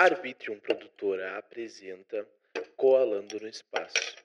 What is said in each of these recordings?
Arbitrium Produtora apresenta Coalando no Espaço.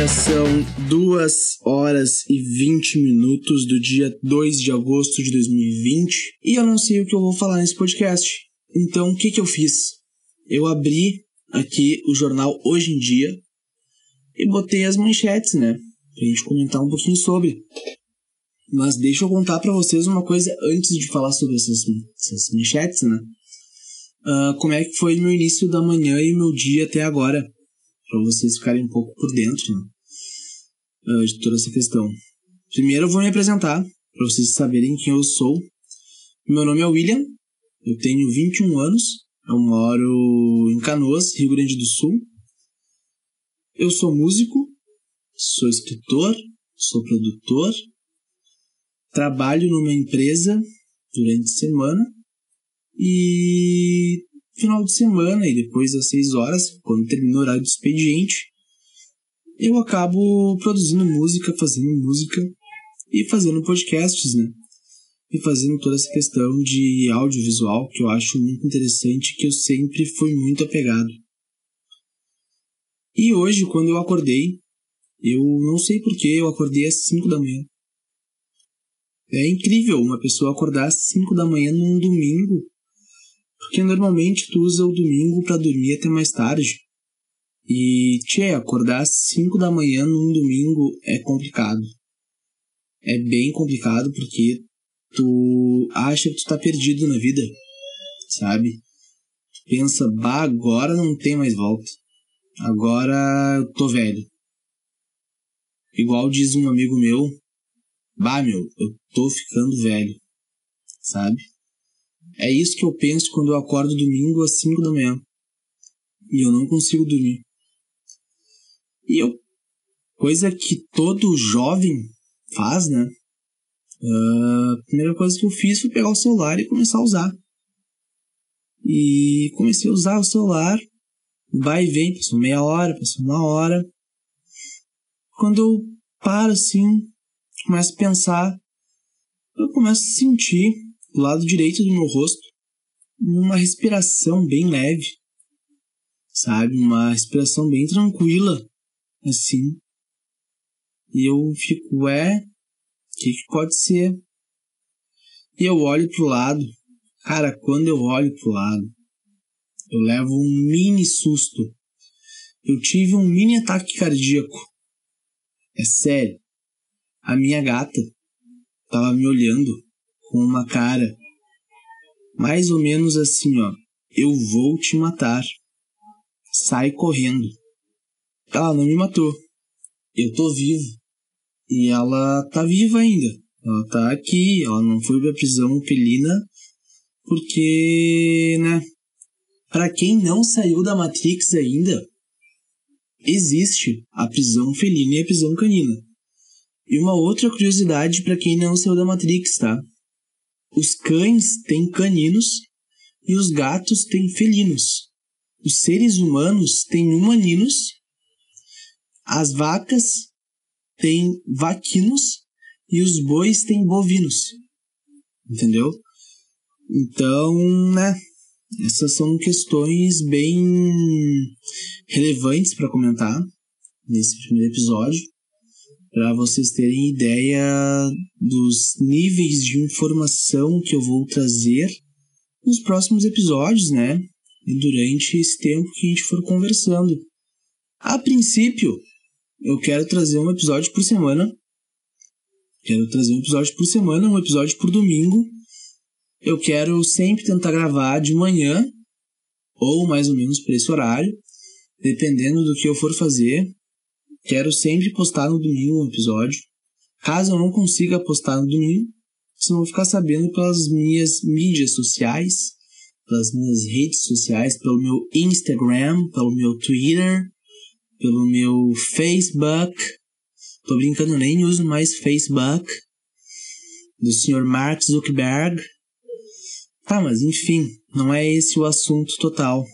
Agora são 2 horas e 20 minutos do dia 2 de agosto de 2020 e eu não sei o que eu vou falar nesse podcast. Então, o que, que eu fiz? Eu abri aqui o jornal Hoje em Dia e botei as manchetes, né? Pra gente comentar um pouquinho sobre. Mas deixa eu contar para vocês uma coisa antes de falar sobre essas, essas manchetes, né? Ah, como é que foi meu início da manhã e meu dia até agora? para vocês ficarem um pouco por dentro né, de toda essa questão. Primeiro eu vou me apresentar para vocês saberem quem eu sou. Meu nome é William, eu tenho 21 anos, eu moro em Canoas, Rio Grande do Sul. Eu sou músico, sou escritor, sou produtor, trabalho numa empresa durante a semana e final de semana e depois das 6 horas, quando termina o horário do expediente, eu acabo produzindo música, fazendo música e fazendo podcasts, né? E fazendo toda essa questão de audiovisual que eu acho muito interessante, que eu sempre fui muito apegado. E hoje, quando eu acordei, eu não sei porquê, eu acordei às 5 da manhã. É incrível uma pessoa acordar às 5 da manhã num domingo porque normalmente tu usa o domingo para dormir até mais tarde. E, tchê, acordar às 5 da manhã num domingo é complicado. É bem complicado porque tu acha que tu tá perdido na vida, sabe? Tu pensa, bah, agora não tem mais volta. Agora eu tô velho. Igual diz um amigo meu, bah, meu, eu tô ficando velho, sabe? É isso que eu penso quando eu acordo domingo às 5 da manhã. E eu não consigo dormir. E eu. Coisa que todo jovem faz, né? Uh, a primeira coisa que eu fiz foi pegar o celular e começar a usar. E comecei a usar o celular. Vai e vem, passou meia hora, passou uma hora. Quando eu paro assim, começo a pensar, eu começo a sentir do lado direito do meu rosto uma respiração bem leve, sabe? Uma respiração bem tranquila, assim. E eu fico, ué, o que, que pode ser? E eu olho pro lado. Cara, quando eu olho pro lado, eu levo um mini susto. Eu tive um mini ataque cardíaco. É sério. A minha gata tava me olhando com uma cara mais ou menos assim, ó. Eu vou te matar. Sai correndo. Ela não me matou. Eu tô vivo. E ela tá viva ainda. Ela tá aqui, ela não foi pra prisão felina porque, né? Para quem não saiu da Matrix ainda, existe a prisão felina e a prisão canina. E uma outra curiosidade para quem não saiu da Matrix, tá? Os cães têm caninos e os gatos têm felinos. Os seres humanos têm humaninos. As vacas têm vaquinos e os bois têm bovinos. Entendeu? Então, né? Essas são questões bem relevantes para comentar nesse primeiro episódio para vocês terem ideia dos níveis de informação que eu vou trazer nos próximos episódios, né? E durante esse tempo que a gente for conversando. A princípio, eu quero trazer um episódio por semana. Quero trazer um episódio por semana, um episódio por domingo. Eu quero sempre tentar gravar de manhã, ou mais ou menos por esse horário, dependendo do que eu for fazer. Quero sempre postar no domingo um episódio. Caso eu não consiga postar no domingo, vocês vão ficar sabendo pelas minhas mídias sociais, pelas minhas redes sociais, pelo meu Instagram, pelo meu Twitter, pelo meu Facebook, Tô brincando, nem uso mais Facebook. Do senhor Mark Zuckerberg. Tá, mas enfim, não é esse o assunto total.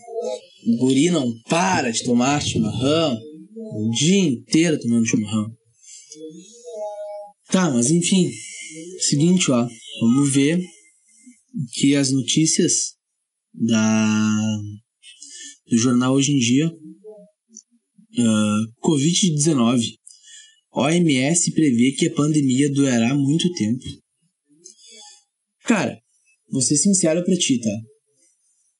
O guri não para de tomar chimarrão. O dia inteiro tomando chimarrão. Tá, mas enfim. Seguinte, ó. Vamos ver que as notícias da do jornal hoje em dia. Uh, Covid-19. OMS prevê que a pandemia durará muito tempo. Cara, vou ser sincero pra ti, tá?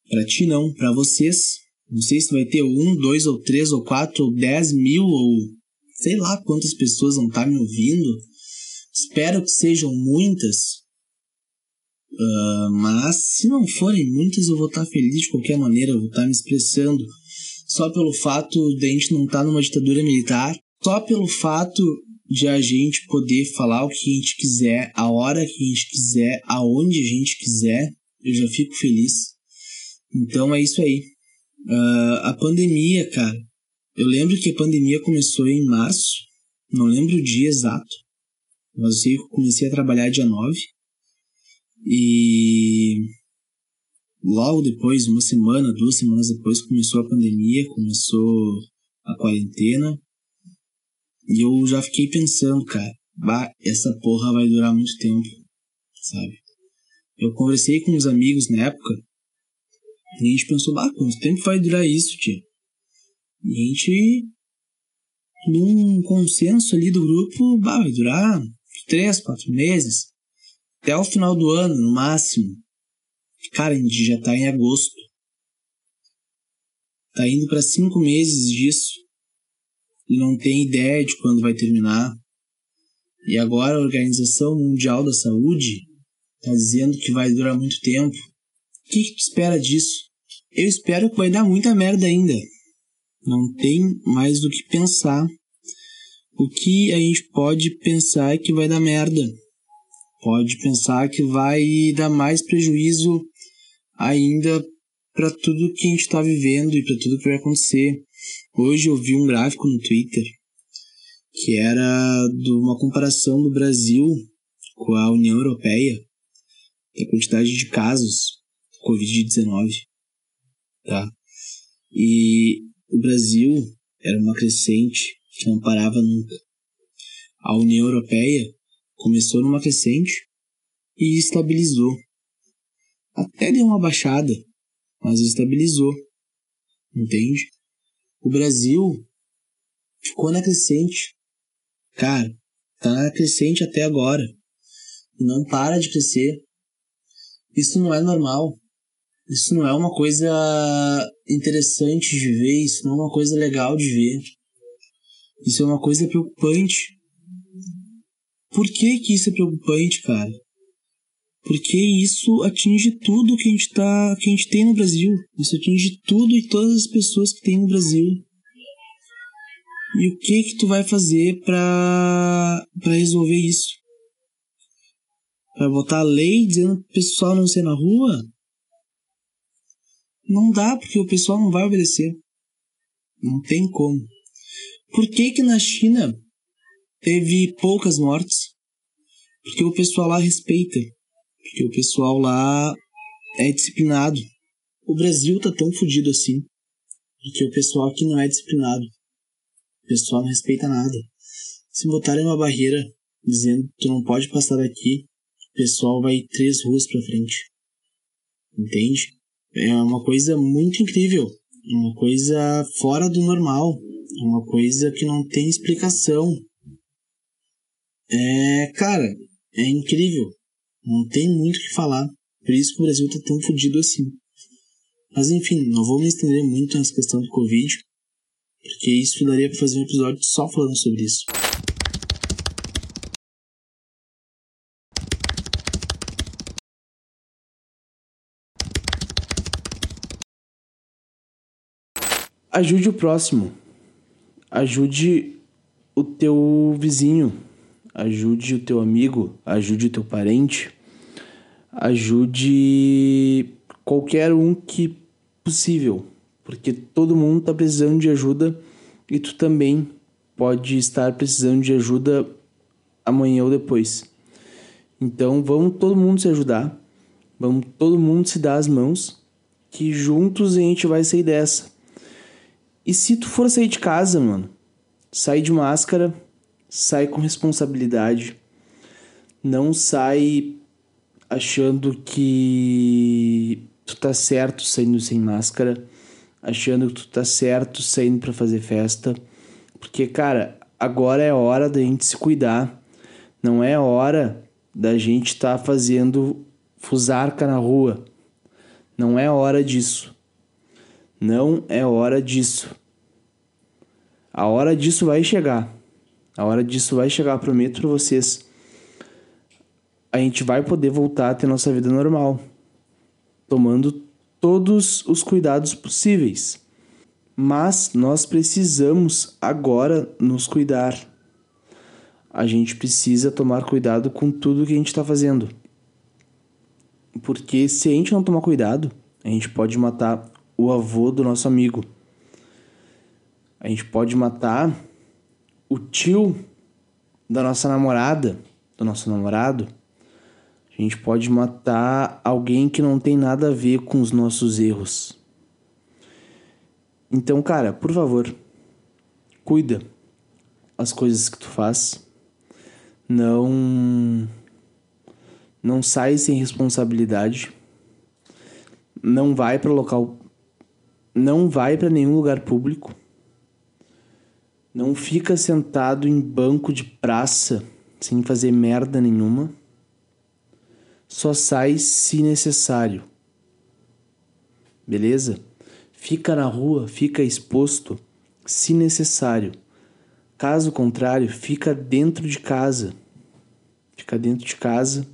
Pra ti não, pra vocês. Não sei se vai ter um, dois, ou três, ou quatro, ou dez mil, ou sei lá quantas pessoas vão estar tá me ouvindo. Espero que sejam muitas. Uh, mas se não forem muitas, eu vou estar tá feliz de qualquer maneira, eu vou estar tá me expressando. Só pelo fato de a gente não estar numa ditadura militar, só pelo fato de a gente poder falar o que a gente quiser, a hora que a gente quiser, aonde a gente quiser, eu já fico feliz. Então é isso aí. Uh, a pandemia, cara. Eu lembro que a pandemia começou em março, não lembro o dia exato, mas eu sei que eu comecei a trabalhar dia 9. E logo depois, uma semana, duas semanas depois, começou a pandemia, começou a quarentena. E eu já fiquei pensando, cara, bah, essa porra vai durar muito tempo, sabe? Eu conversei com uns amigos na época e a gente pensou, bah, quanto tempo vai durar isso, tia? E a gente, num consenso ali do grupo, bah, vai durar três, quatro meses, até o final do ano, no máximo. Cara, a gente já tá em agosto. Tá indo para cinco meses disso não tem ideia de quando vai terminar. E agora a Organização Mundial da Saúde está dizendo que vai durar muito tempo. O que, que tu espera disso? Eu espero que vai dar muita merda ainda. Não tem mais do que pensar. O que a gente pode pensar é que vai dar merda. Pode pensar que vai dar mais prejuízo ainda para tudo que a gente está vivendo e para tudo que vai acontecer. Hoje eu vi um gráfico no Twitter que era de uma comparação do Brasil com a União Europeia, da quantidade de casos Covid-19, tá? E o Brasil era uma crescente que não parava nunca. A União Europeia começou numa crescente e estabilizou. Até deu uma baixada, mas estabilizou. Entende? O Brasil ficou na crescente. Cara, tá na crescente até agora. E não para de crescer. Isso não é normal. Isso não é uma coisa interessante de ver, isso não é uma coisa legal de ver. Isso é uma coisa preocupante. Por que que isso é preocupante, cara? Porque isso atinge tudo que a gente tá, que a gente tem no Brasil. Isso atinge tudo e todas as pessoas que tem no Brasil. E o que que tu vai fazer para para resolver isso? Vai botar lei dizendo pro pessoal não ser na rua? Não dá, porque o pessoal não vai obedecer. Não tem como. Por que que na China teve poucas mortes? Porque o pessoal lá respeita porque o pessoal lá é disciplinado. O Brasil tá tão fodido assim. Porque o pessoal aqui não é disciplinado. O pessoal não respeita nada. Se botarem uma barreira dizendo que tu não pode passar daqui, o pessoal vai três ruas pra frente. Entende? É uma coisa muito incrível. É uma coisa fora do normal. É uma coisa que não tem explicação. É, cara, é incrível. Não tem muito o que falar. Por isso que o Brasil tá tão fodido assim. Mas enfim, não vou me estender muito nessa questão do Covid, porque isso daria para fazer um episódio só falando sobre isso. Ajude o próximo. Ajude o teu vizinho. Ajude o teu amigo. Ajude o teu parente ajude qualquer um que possível, porque todo mundo está precisando de ajuda e tu também pode estar precisando de ajuda amanhã ou depois. Então vamos todo mundo se ajudar, vamos todo mundo se dar as mãos, que juntos a gente vai sair dessa. E se tu for sair de casa, mano, sai de máscara, sai com responsabilidade, não sai achando que tu tá certo saindo sem máscara, achando que tu tá certo saindo para fazer festa, porque cara, agora é hora da gente se cuidar. Não é hora da gente estar tá fazendo fusarca na rua. Não é hora disso. Não é hora disso. A hora disso vai chegar. A hora disso vai chegar, prometo para vocês. A gente vai poder voltar a ter nossa vida normal, tomando todos os cuidados possíveis. Mas nós precisamos agora nos cuidar a gente precisa tomar cuidado com tudo que a gente está fazendo. Porque se a gente não tomar cuidado, a gente pode matar o avô do nosso amigo. A gente pode matar o tio da nossa namorada, do nosso namorado. A gente pode matar alguém que não tem nada a ver com os nossos erros. Então, cara, por favor, cuida as coisas que tu faz não não sai sem responsabilidade, não vai para local, não vai para nenhum lugar público, não fica sentado em banco de praça sem fazer merda nenhuma, só sai se necessário. Beleza? Fica na rua, fica exposto se necessário. Caso contrário, fica dentro de casa. Fica dentro de casa,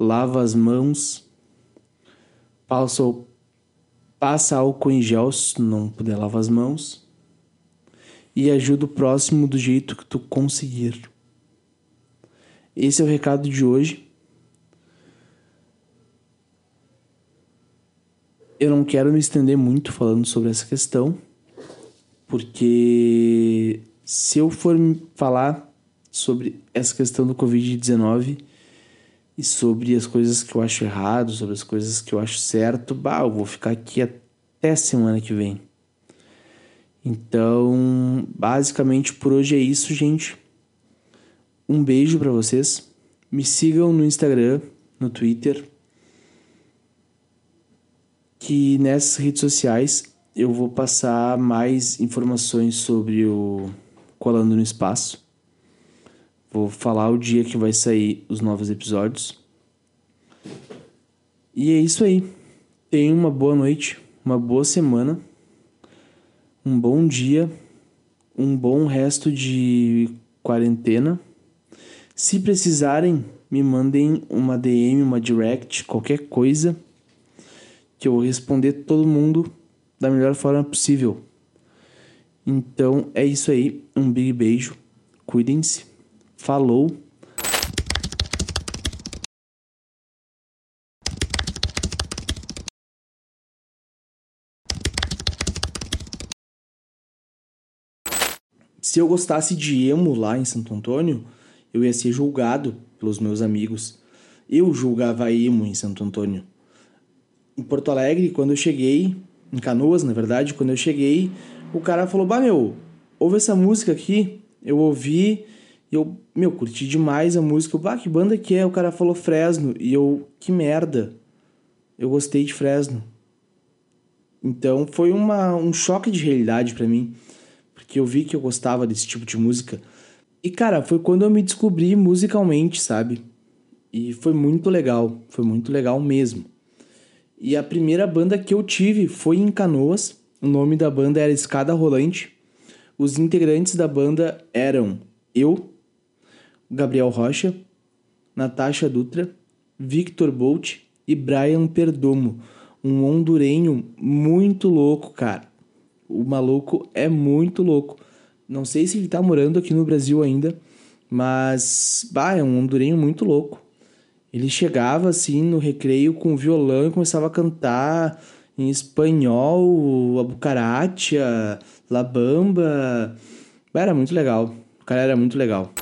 lava as mãos, passa, passa álcool em gel se não puder lavar as mãos e ajuda o próximo do jeito que tu conseguir. Esse é o recado de hoje. Eu não quero me estender muito falando sobre essa questão, porque se eu for falar sobre essa questão do Covid-19 e sobre as coisas que eu acho errado, sobre as coisas que eu acho certo, bah, eu vou ficar aqui até semana que vem. Então, basicamente por hoje é isso, gente. Um beijo para vocês. Me sigam no Instagram, no Twitter, que nessas redes sociais eu vou passar mais informações sobre o colando no espaço. Vou falar o dia que vai sair os novos episódios. E é isso aí. Tenha uma boa noite, uma boa semana, um bom dia, um bom resto de quarentena. Se precisarem, me mandem uma DM, uma direct, qualquer coisa, que eu vou responder todo mundo da melhor forma possível. Então é isso aí. Um big beijo. Cuidem-se. Falou. Se eu gostasse de emo lá em Santo Antônio, eu ia ser julgado pelos meus amigos. Eu julgava emo em Santo Antônio. Em Porto Alegre, quando eu cheguei, em Canoas, na verdade, quando eu cheguei, o cara falou: Bah, meu, ouve essa música aqui. Eu ouvi e eu, meu, curti demais a música. Bah, que banda que é? O cara falou Fresno. E eu, que merda. Eu gostei de Fresno. Então foi uma, um choque de realidade para mim. Porque eu vi que eu gostava desse tipo de música. E, cara, foi quando eu me descobri musicalmente, sabe? E foi muito legal. Foi muito legal mesmo. E a primeira banda que eu tive foi em Canoas o nome da banda era Escada Rolante. Os integrantes da banda eram eu, Gabriel Rocha, Natasha Dutra, Victor Bolt e Brian Perdomo, um hondurenho muito louco, cara. O maluco é muito louco. Não sei se ele tá morando aqui no Brasil ainda, mas bah, é um hondurenho muito louco. Ele chegava assim no recreio com violão e começava a cantar em espanhol, a bucaracha, la bamba. Era muito legal. O cara era muito legal.